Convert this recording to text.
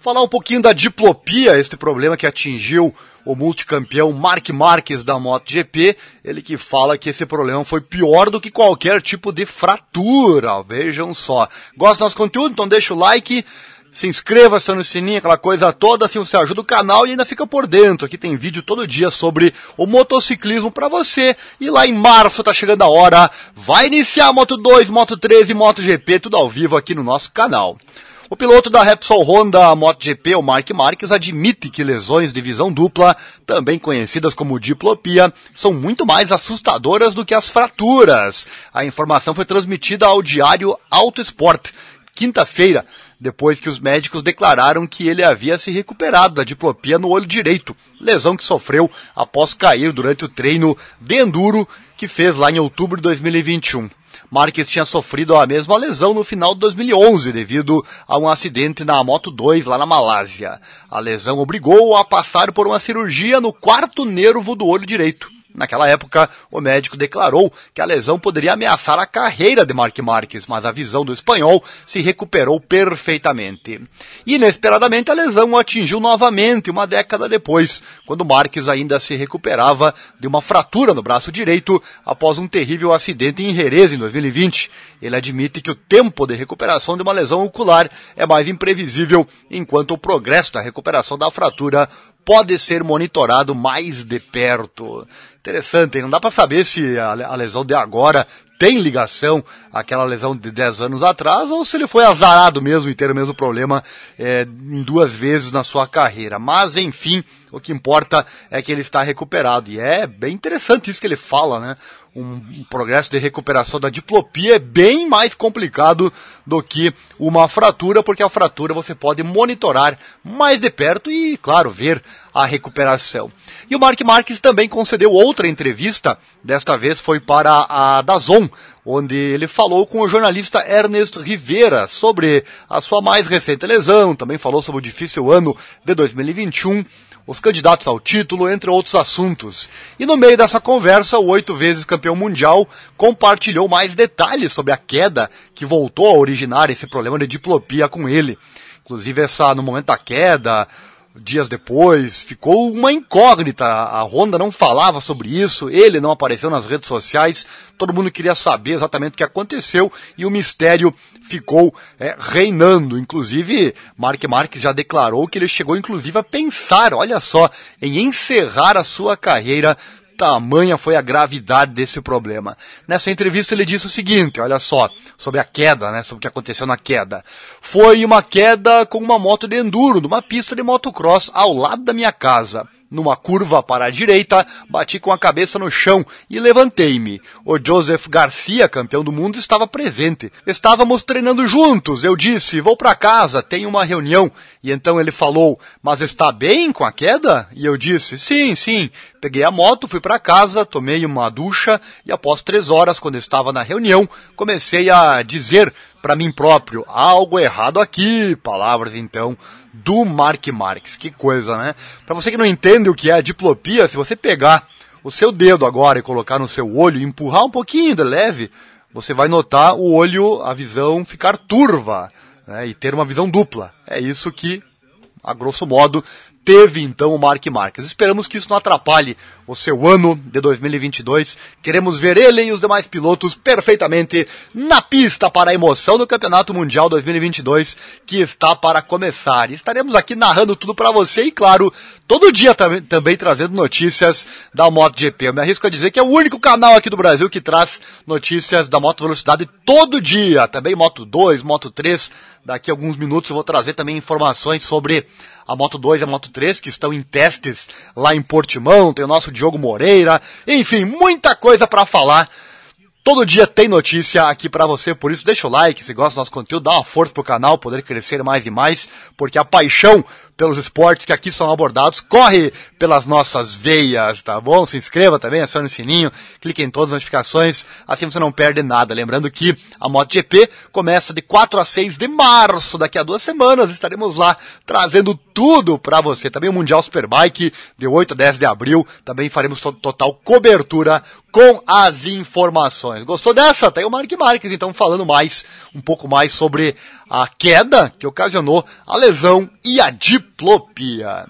Falar um pouquinho da diplopia, este problema que atingiu o multicampeão Mark Marques da MotoGP, ele que fala que esse problema foi pior do que qualquer tipo de fratura, vejam só. Gosta do nosso conteúdo? Então deixa o like, se inscreva, acione no sininho, aquela coisa toda, assim você ajuda o canal e ainda fica por dentro. Aqui tem vídeo todo dia sobre o motociclismo para você. E lá em março tá chegando a hora, vai iniciar Moto 2, Moto 3 e MotoGP, tudo ao vivo aqui no nosso canal. O piloto da Repsol Honda MotoGP, o Mark Marques, admite que lesões de visão dupla, também conhecidas como diplopia, são muito mais assustadoras do que as fraturas. A informação foi transmitida ao diário Auto Sport, quinta-feira, depois que os médicos declararam que ele havia se recuperado da diplopia no olho direito, lesão que sofreu após cair durante o treino de enduro que fez lá em outubro de 2021. Marques tinha sofrido a mesma lesão no final de 2011 devido a um acidente na Moto 2 lá na Malásia. A lesão obrigou-o a passar por uma cirurgia no quarto nervo do olho direito. Naquela época, o médico declarou que a lesão poderia ameaçar a carreira de Mark Marques, mas a visão do espanhol se recuperou perfeitamente. Inesperadamente, a lesão atingiu novamente uma década depois, quando Marques ainda se recuperava de uma fratura no braço direito após um terrível acidente em Jerez em 2020. Ele admite que o tempo de recuperação de uma lesão ocular é mais imprevisível, enquanto o progresso da recuperação da fratura pode ser monitorado mais de perto. Interessante, hein? não dá para saber se a, lesão de agora tem ligação àquela lesão de 10 anos atrás ou se ele foi azarado mesmo e ter o mesmo problema é, em duas vezes na sua carreira. Mas, enfim, o que importa é que ele está recuperado. E é bem interessante isso que ele fala, né? um, um, progresso de recuperação da diplopia é bem mais complicado do que uma fratura, porque a fratura você pode monitorar mais de perto e, claro, ver a recuperação. E o Mark Marques também concedeu outra entrevista, desta vez foi para a Dazon, onde ele falou com o jornalista Ernest Rivera sobre a sua mais recente lesão, também falou sobre o difícil ano de 2021 os candidatos ao título, entre outros assuntos. E no meio dessa conversa, o oito vezes campeão mundial compartilhou mais detalhes sobre a queda que voltou a originar esse problema de diplopia com ele. Inclusive, essa, no momento da queda, dias depois, ficou uma incógnita. A Honda não falava sobre isso, ele não apareceu nas redes sociais, todo mundo queria saber exatamente o que aconteceu e o mistério ficou é, reinando. Inclusive, Mark Marques já declarou que ele chegou inclusive a pensar, olha só, em encerrar a sua carreira tamanha foi a gravidade desse problema. Nessa entrevista ele disse o seguinte, olha só, sobre a queda, né, sobre o que aconteceu na queda. Foi uma queda com uma moto de enduro, numa pista de motocross ao lado da minha casa. Numa curva para a direita, bati com a cabeça no chão e levantei-me. O Joseph Garcia, campeão do mundo, estava presente. Estávamos treinando juntos. Eu disse, vou para casa, tenho uma reunião. E então ele falou, mas está bem com a queda? E eu disse, sim, sim. Peguei a moto, fui para casa, tomei uma ducha e após três horas, quando estava na reunião, comecei a dizer para mim próprio, algo errado aqui. Palavras então do Mark Marques. Que coisa, né? Para você que não entende o que é a diplopia, se você pegar o seu dedo agora e colocar no seu olho empurrar um pouquinho de leve, você vai notar o olho, a visão ficar turva né, e ter uma visão dupla. É isso que, a grosso modo, teve então o Mark Marques. Esperamos que isso não atrapalhe o seu ano de 2022. Queremos ver ele e os demais pilotos perfeitamente na pista para a emoção do Campeonato Mundial 2022 que está para começar. Estaremos aqui narrando tudo para você e, claro, todo dia também, também trazendo notícias da MotoGP. Eu me arrisco a dizer que é o único canal aqui do Brasil que traz notícias da Moto Velocidade todo dia. Também Moto 2, Moto 3. Daqui a alguns minutos eu vou trazer também informações sobre a Moto 2 e a Moto 3 que estão em testes lá em Portimão. Tem o nosso Diogo Moreira, enfim, muita coisa para falar. Todo dia tem notícia aqui para você, por isso deixa o like, se gosta do nosso conteúdo, dá uma força pro canal poder crescer mais e mais, porque a paixão pelos esportes que aqui são abordados, corre pelas nossas veias, tá bom? Se inscreva também, acione o sininho, clique em todas as notificações, assim você não perde nada. Lembrando que a MotoGP começa de 4 a 6 de março, daqui a duas semanas estaremos lá trazendo tudo para você. Também o Mundial Superbike, de 8 a 10 de abril, também faremos total cobertura com as informações. Gostou dessa? Tem o Mark Marques, então, falando mais, um pouco mais sobre a queda que ocasionou a lesão e a diplopia.